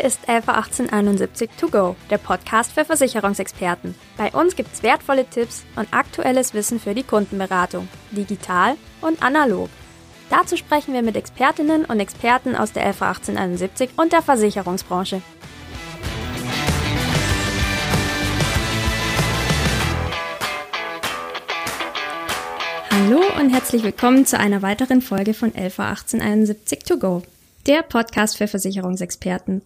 Hier ist LV 1871 To Go, der Podcast für Versicherungsexperten. Bei uns gibt es wertvolle Tipps und aktuelles Wissen für die Kundenberatung, digital und analog. Dazu sprechen wir mit Expertinnen und Experten aus der LV 1871 und der Versicherungsbranche. Hallo und herzlich willkommen zu einer weiteren Folge von LV 1871 To Go der Podcast für Versicherungsexperten.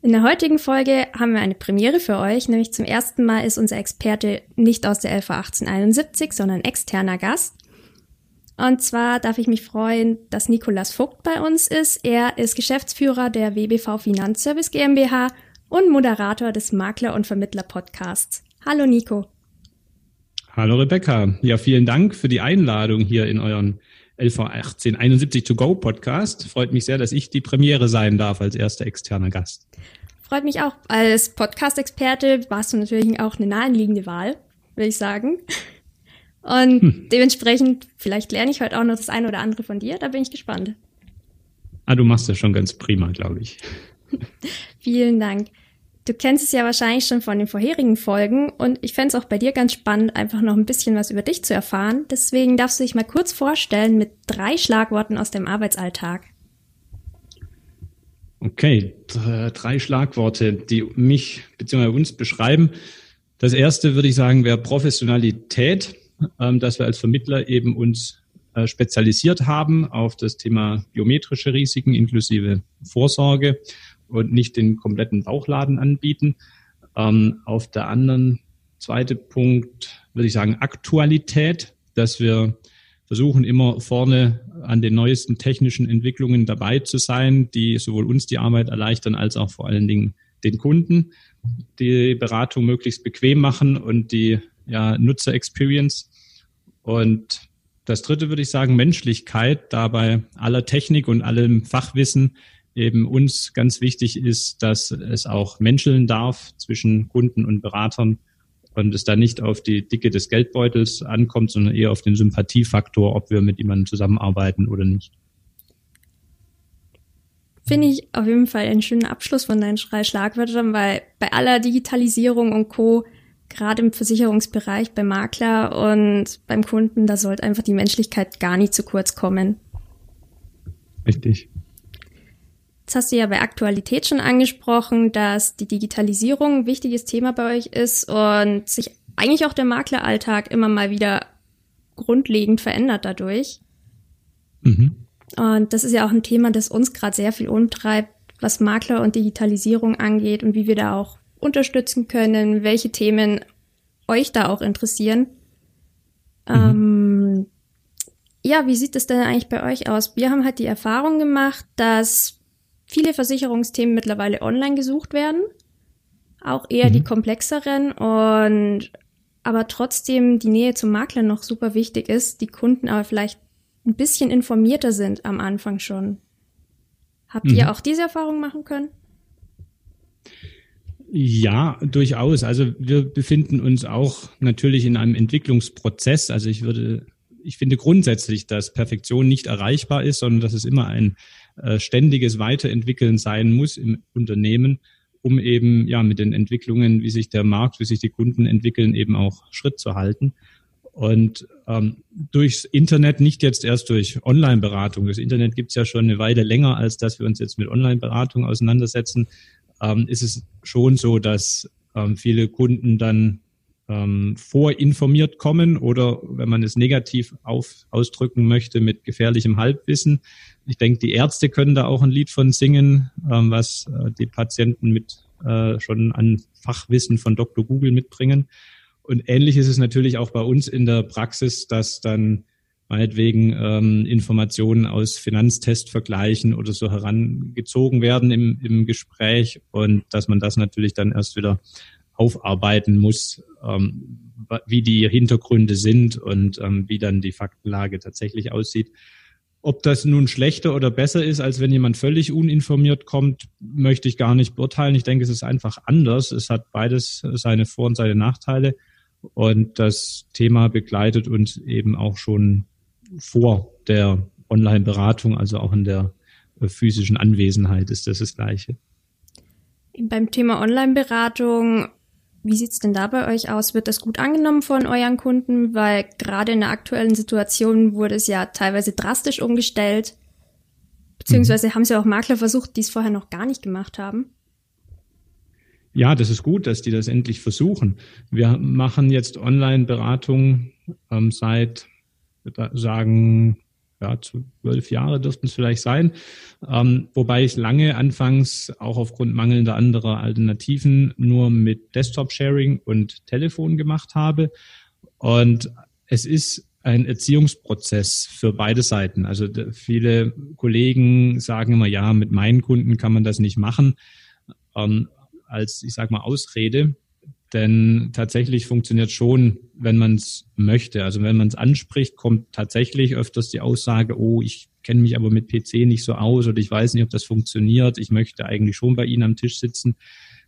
In der heutigen Folge haben wir eine Premiere für euch, nämlich zum ersten Mal ist unser Experte nicht aus der LV 1871, sondern externer Gast. Und zwar darf ich mich freuen, dass Nikolas Vogt bei uns ist. Er ist Geschäftsführer der WBV Finanzservice GmbH und Moderator des Makler- und Vermittler-Podcasts. Hallo Nico. Hallo Rebecca. Ja, vielen Dank für die Einladung hier in euren LV 1871 To Go Podcast. Freut mich sehr, dass ich die Premiere sein darf als erster externer Gast. Freut mich auch. Als Podcast-Experte warst du natürlich auch eine naheliegende Wahl, würde ich sagen. Und hm. dementsprechend, vielleicht lerne ich heute auch noch das eine oder andere von dir. Da bin ich gespannt. Ah, du machst das schon ganz prima, glaube ich. Vielen Dank. Du kennst es ja wahrscheinlich schon von den vorherigen Folgen und ich fände es auch bei dir ganz spannend, einfach noch ein bisschen was über dich zu erfahren. Deswegen darfst du dich mal kurz vorstellen mit drei Schlagworten aus deinem Arbeitsalltag. Okay, drei Schlagworte, die mich bzw. uns beschreiben. Das erste würde ich sagen, wäre Professionalität, ähm, dass wir als Vermittler eben uns äh, spezialisiert haben auf das Thema biometrische Risiken inklusive Vorsorge und nicht den kompletten Bauchladen anbieten. Ähm, auf der anderen zweite Punkt würde ich sagen Aktualität, dass wir versuchen immer vorne an den neuesten technischen Entwicklungen dabei zu sein, die sowohl uns die Arbeit erleichtern als auch vor allen Dingen den Kunden die Beratung möglichst bequem machen und die ja, Nutzer-Experience. Und das dritte würde ich sagen, Menschlichkeit, dabei aller Technik und allem Fachwissen eben uns ganz wichtig ist, dass es auch menscheln darf zwischen Kunden und Beratern und es da nicht auf die Dicke des Geldbeutels ankommt, sondern eher auf den Sympathiefaktor, ob wir mit jemandem zusammenarbeiten oder nicht. Finde ich auf jeden Fall einen schönen Abschluss von deinen drei Schlagwörtern, weil bei aller Digitalisierung und Co., gerade im Versicherungsbereich, beim Makler und beim Kunden, da sollte einfach die Menschlichkeit gar nicht zu kurz kommen. Richtig. Jetzt hast du ja bei Aktualität schon angesprochen, dass die Digitalisierung ein wichtiges Thema bei euch ist und sich eigentlich auch der Makleralltag immer mal wieder grundlegend verändert dadurch. Mhm. Und das ist ja auch ein Thema, das uns gerade sehr viel umtreibt, was Makler und Digitalisierung angeht und wie wir da auch unterstützen können, welche Themen euch da auch interessieren. Mhm. Ähm, ja, wie sieht es denn eigentlich bei euch aus? Wir haben halt die Erfahrung gemacht, dass viele Versicherungsthemen mittlerweile online gesucht werden, auch eher mhm. die komplexeren und aber trotzdem die Nähe zum Makler noch super wichtig ist, die Kunden aber vielleicht ein bisschen informierter sind am Anfang schon. Habt mhm. ihr auch diese Erfahrung machen können? Ja, durchaus. Also wir befinden uns auch natürlich in einem Entwicklungsprozess. Also ich würde, ich finde grundsätzlich, dass Perfektion nicht erreichbar ist, sondern dass es immer ein äh, ständiges Weiterentwickeln sein muss im Unternehmen, um eben ja mit den Entwicklungen, wie sich der Markt, wie sich die Kunden entwickeln, eben auch Schritt zu halten. Und ähm, durchs Internet, nicht jetzt erst durch Online-Beratung. Das Internet gibt's ja schon eine Weile länger, als dass wir uns jetzt mit Online-Beratung auseinandersetzen. Ähm, ist es schon so, dass ähm, viele Kunden dann ähm, vorinformiert kommen oder, wenn man es negativ auf, ausdrücken möchte, mit gefährlichem Halbwissen. Ich denke, die Ärzte können da auch ein Lied von singen, ähm, was äh, die Patienten mit äh, schon an Fachwissen von Dr. Google mitbringen. Und ähnlich ist es natürlich auch bei uns in der Praxis, dass dann meinetwegen ähm, Informationen aus Finanztestvergleichen oder so herangezogen werden im, im Gespräch und dass man das natürlich dann erst wieder aufarbeiten muss, ähm, wie die Hintergründe sind und ähm, wie dann die Faktenlage tatsächlich aussieht. Ob das nun schlechter oder besser ist, als wenn jemand völlig uninformiert kommt, möchte ich gar nicht beurteilen. Ich denke, es ist einfach anders. Es hat beides seine Vor- und seine Nachteile. Und das Thema begleitet uns eben auch schon vor der Online-Beratung, also auch in der äh, physischen Anwesenheit ist das das Gleiche. Beim Thema Online-Beratung, wie sieht's denn da bei euch aus? Wird das gut angenommen von euren Kunden? Weil gerade in der aktuellen Situation wurde es ja teilweise drastisch umgestellt. Beziehungsweise mhm. haben sie auch Makler versucht, die es vorher noch gar nicht gemacht haben. Ja, das ist gut, dass die das endlich versuchen. Wir machen jetzt Online-Beratung ähm, seit, würde sagen, ja, zwölf Jahre dürften es vielleicht sein. Ähm, wobei ich lange anfangs auch aufgrund mangelnder anderer Alternativen nur mit Desktop-Sharing und Telefon gemacht habe. Und es ist ein Erziehungsprozess für beide Seiten. Also viele Kollegen sagen immer, ja, mit meinen Kunden kann man das nicht machen, ähm, als, ich sag mal, Ausrede. Denn tatsächlich funktioniert schon, wenn man es möchte. Also wenn man es anspricht, kommt tatsächlich öfters die Aussage, oh, ich kenne mich aber mit PC nicht so aus oder ich weiß nicht, ob das funktioniert. Ich möchte eigentlich schon bei Ihnen am Tisch sitzen.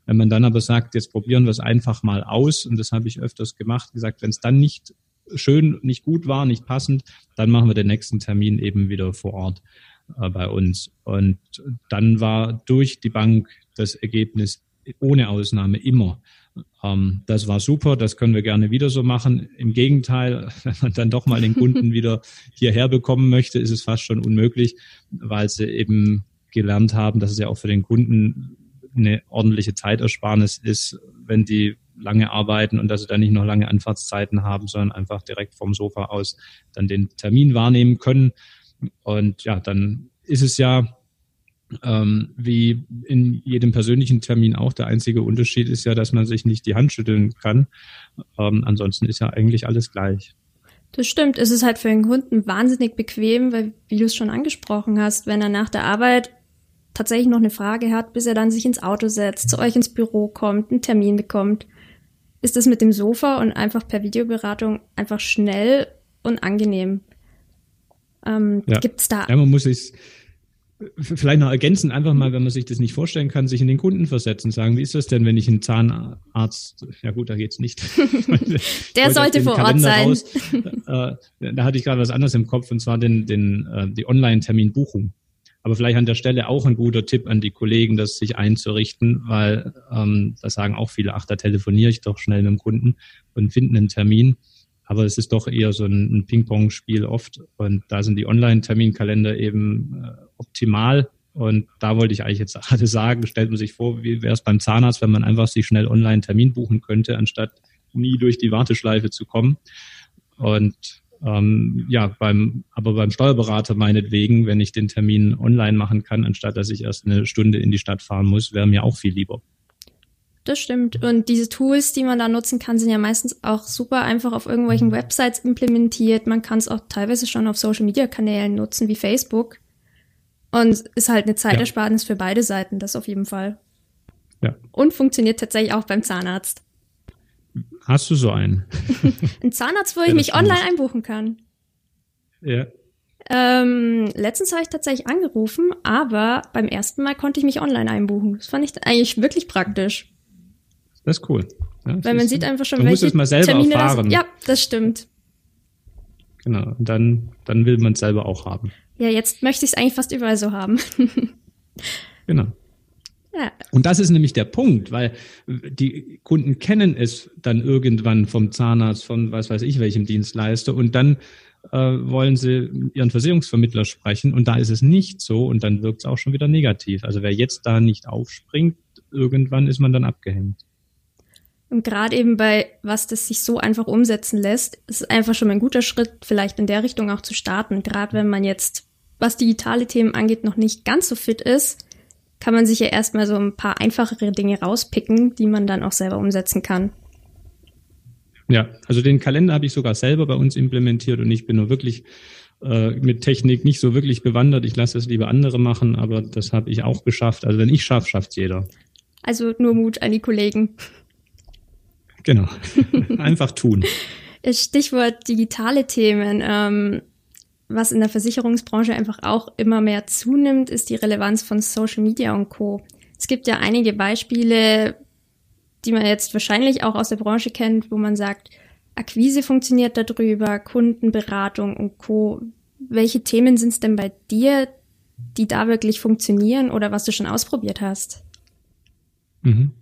Wenn man dann aber sagt, jetzt probieren wir es einfach mal aus, und das habe ich öfters gemacht, gesagt, wenn es dann nicht schön, nicht gut war, nicht passend, dann machen wir den nächsten Termin eben wieder vor Ort äh, bei uns. Und dann war durch die Bank das Ergebnis ohne Ausnahme immer. Ähm, das war super, das können wir gerne wieder so machen. Im Gegenteil, wenn man dann doch mal den Kunden wieder hierher bekommen möchte, ist es fast schon unmöglich, weil sie eben gelernt haben, dass es ja auch für den Kunden eine ordentliche Zeitersparnis ist, wenn die lange arbeiten und dass sie dann nicht noch lange Anfahrtszeiten haben, sondern einfach direkt vom Sofa aus dann den Termin wahrnehmen können. Und ja, dann ist es ja ähm, wie in jedem persönlichen Termin auch. Der einzige Unterschied ist ja, dass man sich nicht die Hand schütteln kann. Ähm, ansonsten ist ja eigentlich alles gleich. Das stimmt. Es ist halt für den Kunden wahnsinnig bequem, weil, wie du es schon angesprochen hast, wenn er nach der Arbeit tatsächlich noch eine Frage hat, bis er dann sich ins Auto setzt, zu euch ins Büro kommt, einen Termin bekommt, ist das mit dem Sofa und einfach per Videoberatung einfach schnell und angenehm. Ähm, ja. Gibt's da? Ja, man muss sich vielleicht noch ergänzen, einfach mal, wenn man sich das nicht vorstellen kann, sich in den Kunden versetzen, sagen, wie ist das denn, wenn ich einen Zahnarzt, ja gut, da geht's nicht. Der sollte vor Ort sein. Raus, äh, da hatte ich gerade was anderes im Kopf, und zwar den, den, äh, die Online-Terminbuchung. Aber vielleicht an der Stelle auch ein guter Tipp an die Kollegen, das sich einzurichten, weil ähm, da sagen auch viele, ach, da telefoniere ich doch schnell mit dem Kunden und finden einen Termin. Aber es ist doch eher so ein, ein Ping-Pong-Spiel oft. Und da sind die Online-Terminkalender eben äh, optimal. Und da wollte ich eigentlich jetzt gerade sagen, stellt man sich vor, wie wäre es beim Zahnarzt, wenn man einfach sich schnell online Termin buchen könnte, anstatt nie durch die Warteschleife zu kommen. Und ähm, ja, beim, aber beim Steuerberater meinetwegen, wenn ich den Termin online machen kann, anstatt dass ich erst eine Stunde in die Stadt fahren muss, wäre mir auch viel lieber. Das stimmt. Und diese Tools, die man da nutzen kann, sind ja meistens auch super einfach auf irgendwelchen mhm. Websites implementiert. Man kann es auch teilweise schon auf Social Media Kanälen nutzen, wie Facebook. Und ist halt eine Zeitersparnis ja. für beide Seiten, das auf jeden Fall. Ja. Und funktioniert tatsächlich auch beim Zahnarzt. Hast du so einen? Ein Zahnarzt, wo ich mich online einbuchen kann. Ja. Ähm, letztens habe ich tatsächlich angerufen, aber beim ersten Mal konnte ich mich online einbuchen. Das fand ich eigentlich wirklich praktisch. Das ist cool. Ja, Weil man sieht einfach schon, man welche muss es mal selber Termine erfahren. Das, ja, das stimmt. Genau, und dann, dann will man es selber auch haben. Ja, jetzt möchte ich es eigentlich fast überall so haben. genau. Ja. Und das ist nämlich der Punkt, weil die Kunden kennen es dann irgendwann vom Zahnarzt, von was weiß ich welchem Dienstleister und dann äh, wollen sie ihren Versicherungsvermittler sprechen und da ist es nicht so und dann wirkt es auch schon wieder negativ. Also wer jetzt da nicht aufspringt, irgendwann ist man dann abgehängt. Und gerade eben bei was das sich so einfach umsetzen lässt, ist einfach schon mal ein guter Schritt, vielleicht in der Richtung auch zu starten. Gerade wenn man jetzt, was digitale Themen angeht, noch nicht ganz so fit ist, kann man sich ja erstmal so ein paar einfachere Dinge rauspicken, die man dann auch selber umsetzen kann. Ja, also den Kalender habe ich sogar selber bei uns implementiert und ich bin nur wirklich äh, mit Technik nicht so wirklich bewandert. Ich lasse es lieber andere machen, aber das habe ich auch geschafft. Also wenn ich schaffe, schafft jeder. Also nur Mut an die Kollegen. Genau. Einfach tun. Stichwort digitale Themen. Ähm, was in der Versicherungsbranche einfach auch immer mehr zunimmt, ist die Relevanz von Social Media und Co. Es gibt ja einige Beispiele, die man jetzt wahrscheinlich auch aus der Branche kennt, wo man sagt, Akquise funktioniert darüber, Kundenberatung und Co. Welche Themen sind es denn bei dir, die da wirklich funktionieren oder was du schon ausprobiert hast? Mhm.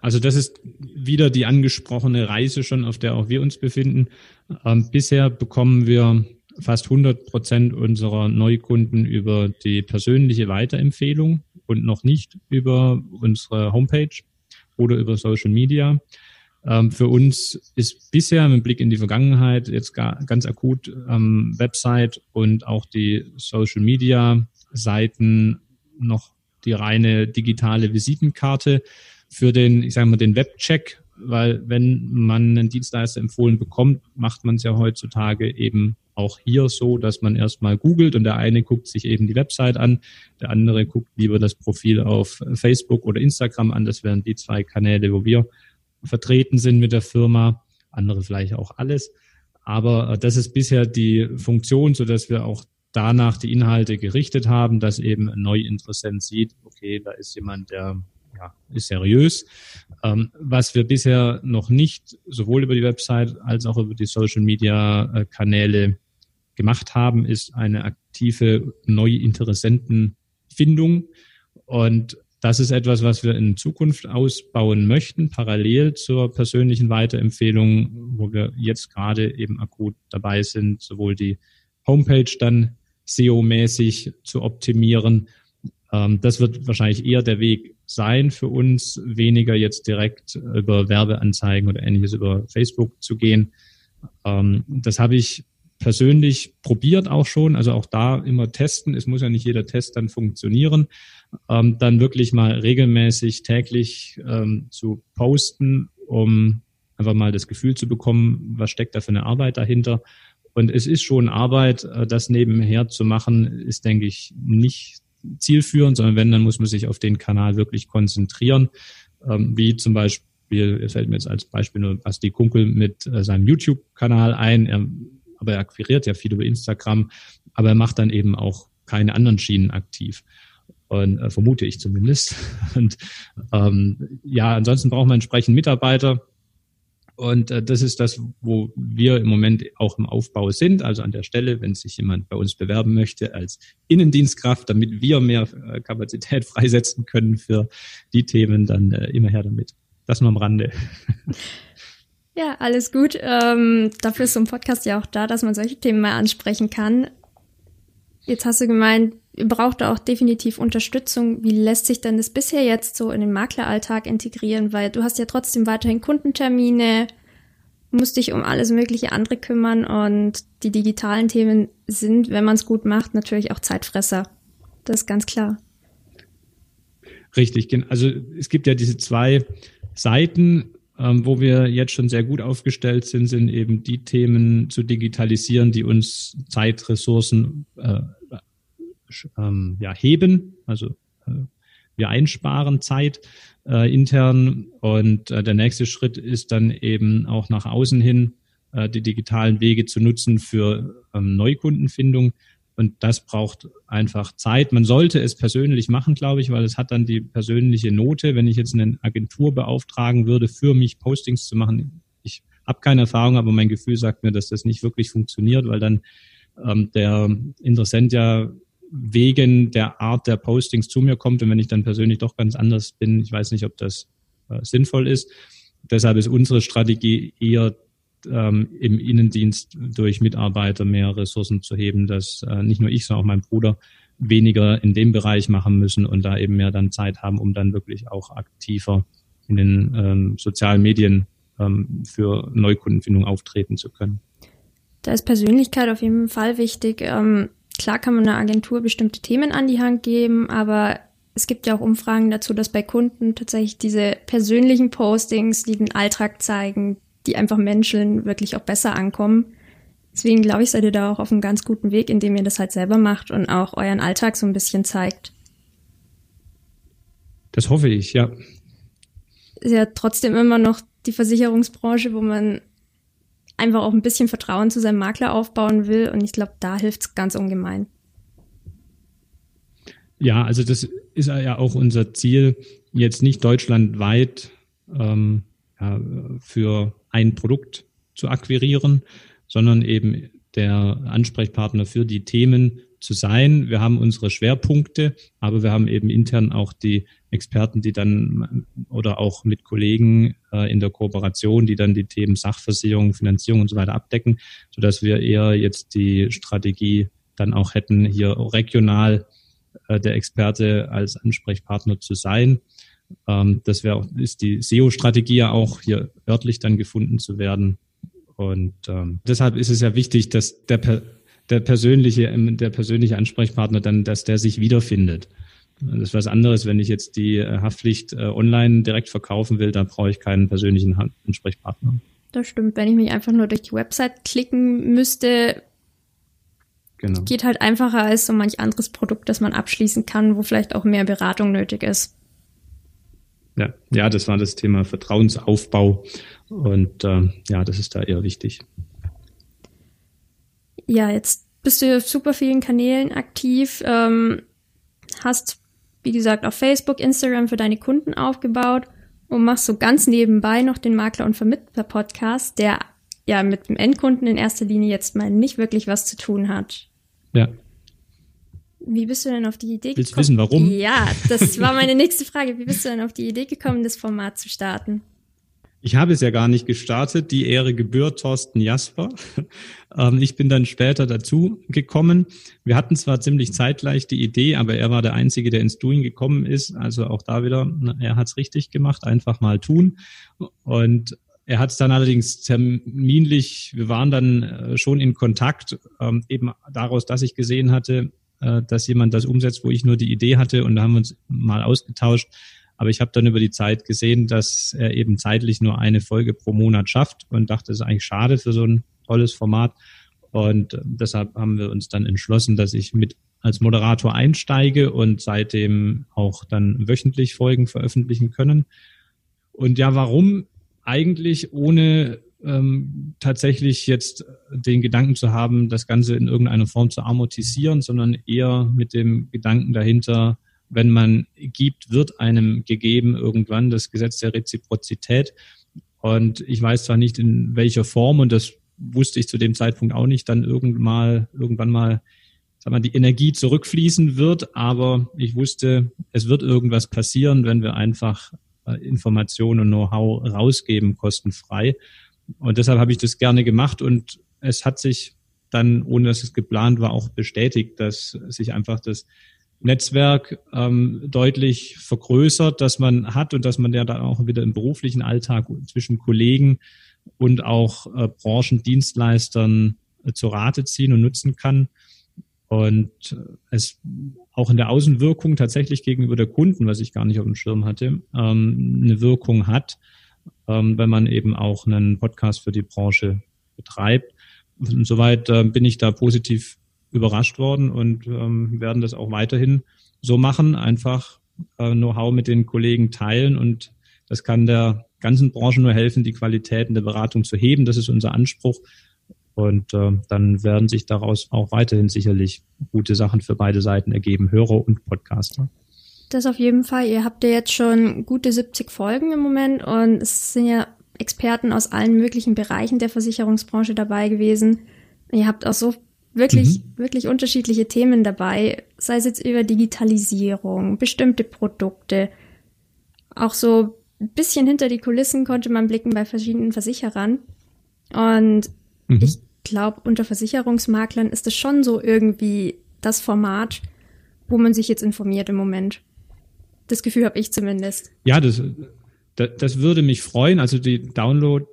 Also das ist wieder die angesprochene Reise schon, auf der auch wir uns befinden. Ähm, bisher bekommen wir fast 100 Prozent unserer Neukunden über die persönliche Weiterempfehlung und noch nicht über unsere Homepage oder über Social Media. Ähm, für uns ist bisher mit Blick in die Vergangenheit jetzt gar, ganz akut ähm, Website und auch die Social Media Seiten noch die reine digitale Visitenkarte für den, ich sage mal, den Webcheck, weil wenn man einen Dienstleister empfohlen bekommt, macht man es ja heutzutage eben auch hier so, dass man erstmal googelt und der eine guckt sich eben die Website an, der andere guckt lieber das Profil auf Facebook oder Instagram an. Das wären die zwei Kanäle, wo wir vertreten sind mit der Firma. Andere vielleicht auch alles. Aber äh, das ist bisher die Funktion, so dass wir auch danach die Inhalte gerichtet haben, dass eben ein Neuinteressent sieht, okay, da ist jemand, der ja, ist seriös. Ähm, was wir bisher noch nicht sowohl über die Website als auch über die Social Media äh, Kanäle gemacht haben, ist eine aktive Neuinteressentenfindung. Und das ist etwas, was wir in Zukunft ausbauen möchten, parallel zur persönlichen Weiterempfehlung, wo wir jetzt gerade eben akut dabei sind, sowohl die Homepage dann SEO-mäßig zu optimieren. Ähm, das wird wahrscheinlich eher der Weg sein für uns, weniger jetzt direkt über Werbeanzeigen oder ähnliches über Facebook zu gehen. Ähm, das habe ich persönlich probiert auch schon, also auch da immer testen. Es muss ja nicht jeder Test dann funktionieren. Ähm, dann wirklich mal regelmäßig täglich ähm, zu posten, um einfach mal das Gefühl zu bekommen, was steckt da für eine Arbeit dahinter. Und es ist schon Arbeit, äh, das nebenher zu machen, ist, denke ich, nicht zielführend, sondern wenn, dann muss man sich auf den Kanal wirklich konzentrieren, ähm, wie zum Beispiel, fällt mir jetzt als Beispiel nur Basti Kunkel mit äh, seinem YouTube-Kanal ein. Er aber er akquiriert ja viel über Instagram, aber er macht dann eben auch keine anderen Schienen aktiv. Und äh, vermute ich zumindest. Und ähm, ja, ansonsten braucht man entsprechend Mitarbeiter. Und äh, das ist das, wo wir im Moment auch im Aufbau sind. Also an der Stelle, wenn sich jemand bei uns bewerben möchte als Innendienstkraft, damit wir mehr äh, Kapazität freisetzen können für die Themen, dann äh, immer her damit. Das nur am Rande. Ja, alles gut. Ähm, dafür ist so ein Podcast ja auch da, dass man solche Themen mal ansprechen kann. Jetzt hast du gemeint, braucht auch definitiv Unterstützung. Wie lässt sich denn das bisher jetzt so in den Makleralltag integrieren? Weil du hast ja trotzdem weiterhin Kundentermine, musst dich um alles mögliche andere kümmern und die digitalen Themen sind, wenn man es gut macht, natürlich auch Zeitfresser. Das ist ganz klar. Richtig, also es gibt ja diese zwei Seiten ähm, wo wir jetzt schon sehr gut aufgestellt sind, sind eben die Themen zu digitalisieren, die uns Zeitressourcen äh, ähm, ja, heben. Also äh, wir einsparen Zeit äh, intern und äh, der nächste Schritt ist dann eben auch nach außen hin äh, die digitalen Wege zu nutzen für ähm, Neukundenfindung. Und das braucht einfach Zeit. Man sollte es persönlich machen, glaube ich, weil es hat dann die persönliche Note. Wenn ich jetzt eine Agentur beauftragen würde, für mich Postings zu machen, ich habe keine Erfahrung, aber mein Gefühl sagt mir, dass das nicht wirklich funktioniert, weil dann ähm, der Interessent ja wegen der Art der Postings zu mir kommt und wenn ich dann persönlich doch ganz anders bin, ich weiß nicht, ob das äh, sinnvoll ist. Deshalb ist unsere Strategie eher ähm, im Innendienst durch Mitarbeiter mehr Ressourcen zu heben, dass äh, nicht nur ich, sondern auch mein Bruder weniger in dem Bereich machen müssen und da eben mehr dann Zeit haben, um dann wirklich auch aktiver in den ähm, sozialen Medien ähm, für Neukundenfindung auftreten zu können. Da ist Persönlichkeit auf jeden Fall wichtig. Ähm, klar kann man einer Agentur bestimmte Themen an die Hand geben, aber es gibt ja auch Umfragen dazu, dass bei Kunden tatsächlich diese persönlichen Postings, die den Alltag zeigen, die einfach Menschen wirklich auch besser ankommen. Deswegen glaube ich, seid ihr da auch auf einem ganz guten Weg, indem ihr das halt selber macht und auch euren Alltag so ein bisschen zeigt. Das hoffe ich, ja. Ist ja trotzdem immer noch die Versicherungsbranche, wo man einfach auch ein bisschen Vertrauen zu seinem Makler aufbauen will. Und ich glaube, da hilft es ganz ungemein. Ja, also das ist ja auch unser Ziel, jetzt nicht deutschlandweit ähm, ja, für ein Produkt zu akquirieren, sondern eben der Ansprechpartner für die Themen zu sein. Wir haben unsere Schwerpunkte, aber wir haben eben intern auch die Experten, die dann oder auch mit Kollegen äh, in der Kooperation, die dann die Themen Sachversicherung, Finanzierung und so weiter abdecken, so dass wir eher jetzt die Strategie dann auch hätten, hier regional äh, der Experte als Ansprechpartner zu sein. Ähm, das wäre ist die SEO-Strategie ja auch hier örtlich dann gefunden zu werden. Und ähm, deshalb ist es ja wichtig, dass der, der persönliche, der persönliche Ansprechpartner dann, dass der sich wiederfindet. Das ist was anderes, wenn ich jetzt die äh, Haftpflicht äh, online direkt verkaufen will, dann brauche ich keinen persönlichen Ansprechpartner. Das stimmt. Wenn ich mich einfach nur durch die Website klicken müsste, genau. geht halt einfacher als so manch anderes Produkt, das man abschließen kann, wo vielleicht auch mehr Beratung nötig ist. Ja, ja, das war das Thema Vertrauensaufbau und äh, ja, das ist da eher wichtig. Ja, jetzt bist du auf super vielen Kanälen aktiv, ähm, hast wie gesagt, auf Facebook, Instagram für deine Kunden aufgebaut und machst so ganz nebenbei noch den Makler- und Vermittler-Podcast, der ja mit dem Endkunden in erster Linie jetzt mal nicht wirklich was zu tun hat. Ja. Wie bist du denn auf die Idee gekommen? Willst du wissen, warum? Ja, das war meine nächste Frage. Wie bist du denn auf die Idee gekommen, das Format zu starten? Ich habe es ja gar nicht gestartet. Die Ehre gebührt Thorsten Jasper. Ähm, ich bin dann später dazu gekommen. Wir hatten zwar ziemlich zeitgleich die Idee, aber er war der Einzige, der ins Doing gekommen ist. Also auch da wieder, er hat es richtig gemacht, einfach mal tun. Und er hat es dann allerdings terminlich, wir waren dann äh, schon in Kontakt, ähm, eben daraus, dass ich gesehen hatte, äh, dass jemand das umsetzt, wo ich nur die Idee hatte und da haben wir uns mal ausgetauscht aber ich habe dann über die Zeit gesehen, dass er eben zeitlich nur eine Folge pro Monat schafft und dachte, das ist eigentlich schade für so ein tolles Format. Und äh, deshalb haben wir uns dann entschlossen, dass ich mit als Moderator einsteige und seitdem auch dann wöchentlich Folgen veröffentlichen können. Und ja, warum eigentlich ohne ähm, tatsächlich jetzt den Gedanken zu haben, das Ganze in irgendeiner Form zu amortisieren, sondern eher mit dem Gedanken dahinter, wenn man gibt, wird einem gegeben irgendwann das Gesetz der Reziprozität. Und ich weiß zwar nicht in welcher Form, und das wusste ich zu dem Zeitpunkt auch nicht, dann irgendwann mal, irgendwann mal, sag mal, die Energie zurückfließen wird, aber ich wusste, es wird irgendwas passieren, wenn wir einfach äh, Informationen und Know-how rausgeben, kostenfrei. Und deshalb habe ich das gerne gemacht und es hat sich dann, ohne dass es geplant war, auch bestätigt, dass sich einfach das Netzwerk ähm, deutlich vergrößert, dass man hat und dass man ja dann auch wieder im beruflichen Alltag zwischen Kollegen und auch äh, Branchendienstleistern äh, zu Rate ziehen und nutzen kann. Und äh, es auch in der Außenwirkung tatsächlich gegenüber der Kunden, was ich gar nicht auf dem Schirm hatte, ähm, eine Wirkung hat, ähm, wenn man eben auch einen Podcast für die Branche betreibt. Und soweit äh, bin ich da positiv überrascht worden und ähm, werden das auch weiterhin so machen, einfach äh, Know-how mit den Kollegen teilen und das kann der ganzen Branche nur helfen, die Qualitäten der Beratung zu heben. Das ist unser Anspruch. Und äh, dann werden sich daraus auch weiterhin sicherlich gute Sachen für beide Seiten ergeben, Hörer und Podcaster. Das auf jeden Fall. Ihr habt ja jetzt schon gute 70 Folgen im Moment und es sind ja Experten aus allen möglichen Bereichen der Versicherungsbranche dabei gewesen. Ihr habt auch so wirklich, mhm. wirklich unterschiedliche Themen dabei, sei es jetzt über Digitalisierung, bestimmte Produkte. Auch so ein bisschen hinter die Kulissen konnte man blicken bei verschiedenen Versicherern. Und mhm. ich glaube, unter Versicherungsmaklern ist es schon so irgendwie das Format, wo man sich jetzt informiert im Moment. Das Gefühl habe ich zumindest. Ja, das, das, das würde mich freuen. Also die Download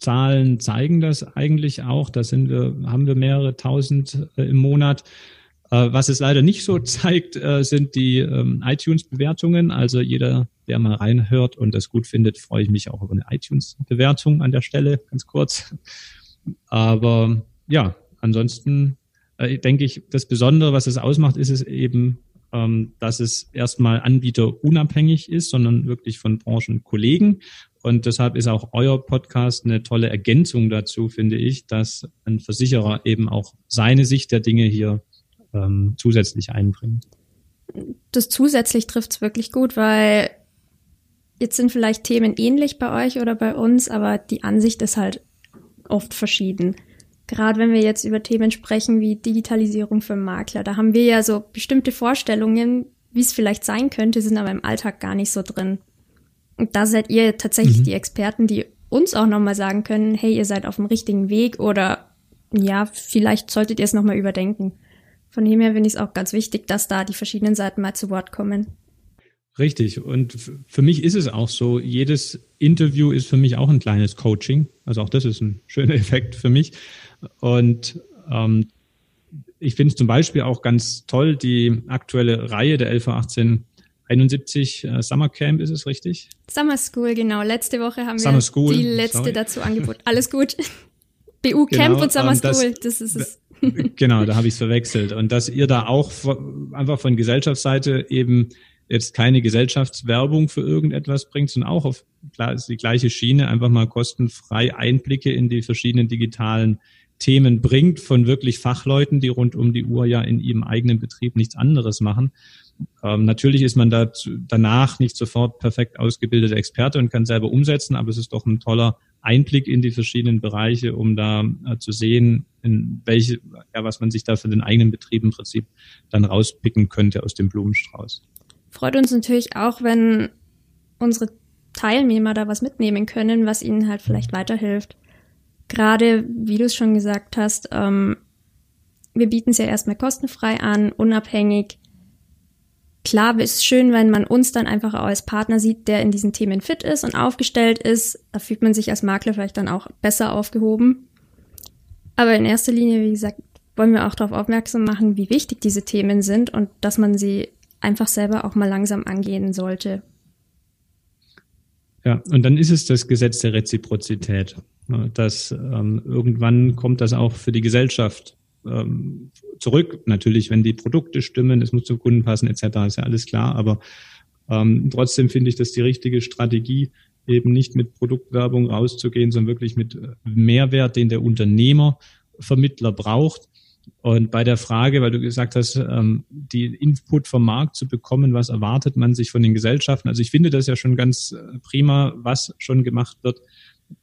Zahlen zeigen das eigentlich auch. Da sind wir, haben wir mehrere tausend äh, im Monat. Äh, was es leider nicht so zeigt, äh, sind die ähm, iTunes-Bewertungen. Also jeder, der mal reinhört und das gut findet, freue ich mich auch über eine iTunes-Bewertung an der Stelle, ganz kurz. Aber ja, ansonsten äh, denke ich, das Besondere, was es ausmacht, ist es eben, ähm, dass es erstmal anbieterunabhängig ist, sondern wirklich von Branchenkollegen und deshalb ist auch euer Podcast eine tolle Ergänzung dazu, finde ich, dass ein Versicherer eben auch seine Sicht der Dinge hier ähm, zusätzlich einbringt. Das zusätzlich trifft es wirklich gut, weil jetzt sind vielleicht Themen ähnlich bei euch oder bei uns, aber die Ansicht ist halt oft verschieden. Gerade wenn wir jetzt über Themen sprechen wie Digitalisierung für Makler, da haben wir ja so bestimmte Vorstellungen, wie es vielleicht sein könnte, sind aber im Alltag gar nicht so drin. Und da seid ihr tatsächlich mhm. die Experten, die uns auch nochmal sagen können, hey, ihr seid auf dem richtigen Weg oder ja, vielleicht solltet ihr es nochmal überdenken. Von dem her finde ich es auch ganz wichtig, dass da die verschiedenen Seiten mal zu Wort kommen. Richtig. Und für mich ist es auch so, jedes Interview ist für mich auch ein kleines Coaching. Also auch das ist ein schöner Effekt für mich. Und ähm, ich finde es zum Beispiel auch ganz toll, die aktuelle Reihe der LV 1871 äh, Summer Camp, ist es richtig? Summer School, genau. Letzte Woche haben Summer wir School, die letzte sorry. dazu angeboten. Alles gut. BU Camp genau, und Summer ähm, School, das ist es. Genau, da habe ich es verwechselt. Und dass ihr da auch einfach von Gesellschaftsseite eben jetzt keine Gesellschaftswerbung für irgendetwas bringt, sondern auch auf die gleiche Schiene einfach mal kostenfrei Einblicke in die verschiedenen digitalen Themen bringt von wirklich Fachleuten, die rund um die Uhr ja in ihrem eigenen Betrieb nichts anderes machen. Ähm, natürlich ist man da danach nicht sofort perfekt ausgebildeter Experte und kann selber umsetzen, aber es ist doch ein toller Einblick in die verschiedenen Bereiche, um da äh, zu sehen, in welche, ja, was man sich da für den eigenen Betrieb im Prinzip dann rauspicken könnte aus dem Blumenstrauß. Freut uns natürlich auch, wenn unsere Teilnehmer da was mitnehmen können, was ihnen halt vielleicht weiterhilft gerade, wie du es schon gesagt hast, ähm, wir bieten es ja erstmal kostenfrei an, unabhängig. Klar ist schön, wenn man uns dann einfach auch als Partner sieht, der in diesen Themen fit ist und aufgestellt ist. Da fühlt man sich als Makler vielleicht dann auch besser aufgehoben. Aber in erster Linie, wie gesagt, wollen wir auch darauf aufmerksam machen, wie wichtig diese Themen sind und dass man sie einfach selber auch mal langsam angehen sollte. Ja, und dann ist es das Gesetz der Reziprozität. Ne, dass ähm, irgendwann kommt das auch für die Gesellschaft ähm, zurück. Natürlich, wenn die Produkte stimmen, es muss zum Kunden passen etc., ist ja alles klar. Aber ähm, trotzdem finde ich das die richtige Strategie, eben nicht mit Produktwerbung rauszugehen, sondern wirklich mit äh, Mehrwert, den der Unternehmer, Vermittler braucht. Und bei der Frage, weil du gesagt hast, ähm, die Input vom Markt zu bekommen, was erwartet man sich von den Gesellschaften? Also ich finde das ja schon ganz äh, prima, was schon gemacht wird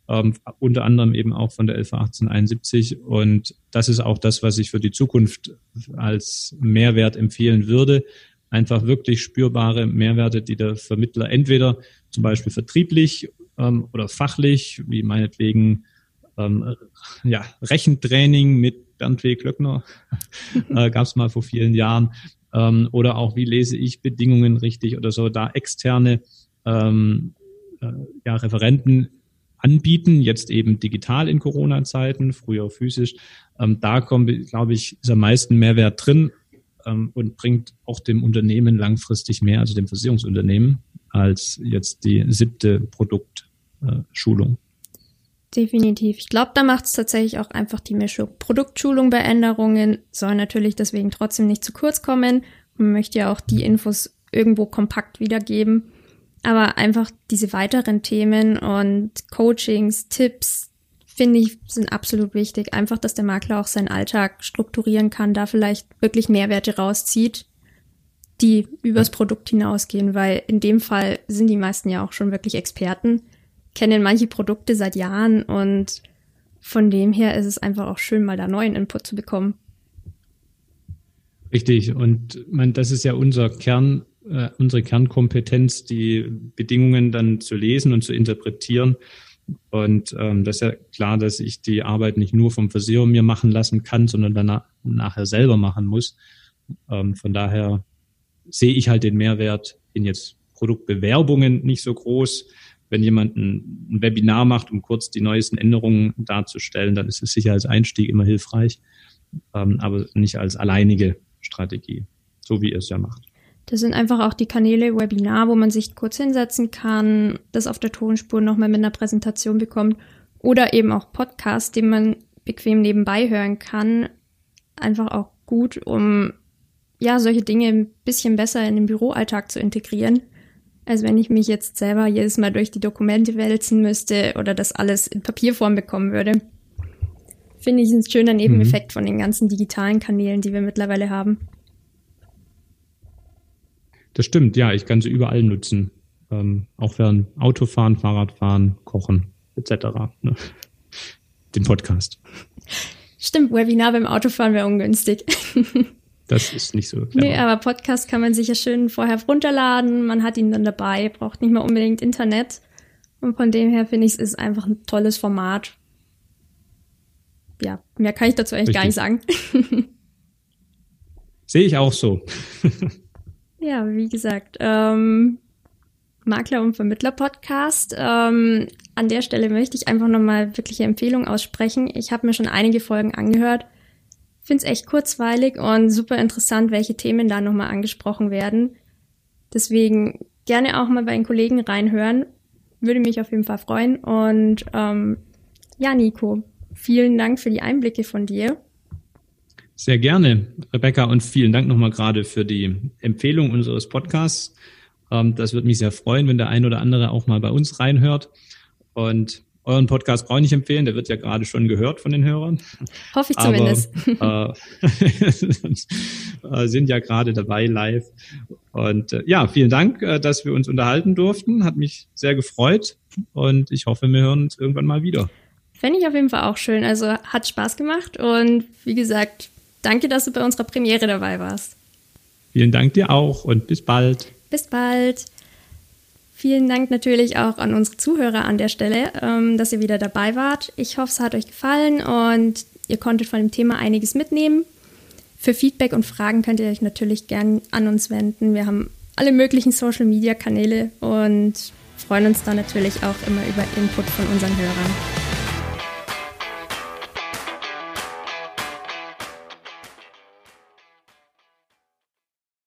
ähm, unter anderem eben auch von der LV 1871. Und das ist auch das, was ich für die Zukunft als Mehrwert empfehlen würde. Einfach wirklich spürbare Mehrwerte, die der Vermittler entweder zum Beispiel vertrieblich ähm, oder fachlich, wie meinetwegen ähm, ja, Rechentraining mit Bernd W. Klöckner, äh, gab es mal vor vielen Jahren, ähm, oder auch wie lese ich Bedingungen richtig oder so, da externe ähm, äh, ja, Referenten anbieten, jetzt eben digital in Corona-Zeiten, früher physisch. Ähm, da kommt, glaube ich, ist am meisten Mehrwert drin ähm, und bringt auch dem Unternehmen langfristig mehr, also dem Versicherungsunternehmen, als jetzt die siebte Produktschulung. Äh, Definitiv. Ich glaube, da macht es tatsächlich auch einfach die Mischung. Produktschulung bei Änderungen soll natürlich deswegen trotzdem nicht zu kurz kommen. Man möchte ja auch die Infos irgendwo kompakt wiedergeben. Aber einfach diese weiteren Themen und Coachings, Tipps, finde ich, sind absolut wichtig. Einfach, dass der Makler auch seinen Alltag strukturieren kann, da vielleicht wirklich Mehrwerte rauszieht, die übers Produkt hinausgehen, weil in dem Fall sind die meisten ja auch schon wirklich Experten, kennen manche Produkte seit Jahren und von dem her ist es einfach auch schön, mal da neuen Input zu bekommen. Richtig. Und man, das ist ja unser Kern äh, unsere Kernkompetenz, die Bedingungen dann zu lesen und zu interpretieren. Und ähm, das ist ja klar, dass ich die Arbeit nicht nur vom Versicherer mir machen lassen kann, sondern dann nachher selber machen muss. Ähm, von daher sehe ich halt den Mehrwert in jetzt Produktbewerbungen nicht so groß. Wenn jemand ein, ein Webinar macht, um kurz die neuesten Änderungen darzustellen, dann ist es sicher als Einstieg immer hilfreich, ähm, aber nicht als alleinige Strategie, so wie ihr es ja macht. Das sind einfach auch die Kanäle Webinar, wo man sich kurz hinsetzen kann, das auf der Tonspur nochmal mit einer Präsentation bekommt oder eben auch Podcast, den man bequem nebenbei hören kann. Einfach auch gut, um ja solche Dinge ein bisschen besser in den Büroalltag zu integrieren, als wenn ich mich jetzt selber jedes Mal durch die Dokumente wälzen müsste oder das alles in Papierform bekommen würde. Finde ich ein schöner Nebeneffekt mhm. von den ganzen digitalen Kanälen, die wir mittlerweile haben. Das stimmt, ja, ich kann sie überall nutzen. Ähm, auch während Autofahren, Fahrradfahren, Kochen etc. Ne? Den Podcast. Stimmt, Webinar beim Autofahren wäre ungünstig. Das ist nicht so. Clever. Nee, aber Podcast kann man sich ja schön vorher runterladen. Man hat ihn dann dabei, braucht nicht mehr unbedingt Internet. Und von dem her finde ich, es ist einfach ein tolles Format. Ja, mehr kann ich dazu eigentlich Richtig. gar nicht sagen. Sehe ich auch so. ja, wie gesagt, ähm, Makler und Vermittler Podcast. Ähm, an der Stelle möchte ich einfach nochmal wirkliche Empfehlung aussprechen. Ich habe mir schon einige Folgen angehört. Finde es echt kurzweilig und super interessant, welche Themen da nochmal angesprochen werden. Deswegen gerne auch mal bei den Kollegen reinhören. Würde mich auf jeden Fall freuen. Und ähm, ja, Nico, vielen Dank für die Einblicke von dir. Sehr gerne, Rebecca, und vielen Dank nochmal gerade für die Empfehlung unseres Podcasts. Ähm, das würde mich sehr freuen, wenn der ein oder andere auch mal bei uns reinhört. Und euren Podcast brauche ich nicht empfehlen, der wird ja gerade schon gehört von den Hörern. Hoffe ich zumindest. Aber, äh, sind ja gerade dabei live. Und äh, ja, vielen Dank, äh, dass wir uns unterhalten durften. Hat mich sehr gefreut und ich hoffe, wir hören uns irgendwann mal wieder. Fände ich auf jeden Fall auch schön. Also hat Spaß gemacht und wie gesagt, danke, dass du bei unserer Premiere dabei warst. Vielen Dank dir auch und bis bald. Bis bald. Vielen Dank natürlich auch an unsere Zuhörer an der Stelle, ähm, dass ihr wieder dabei wart. Ich hoffe, es hat euch gefallen und ihr konntet von dem Thema einiges mitnehmen. Für Feedback und Fragen könnt ihr euch natürlich gern an uns wenden. Wir haben alle möglichen Social-Media-Kanäle und freuen uns da natürlich auch immer über Input von unseren Hörern.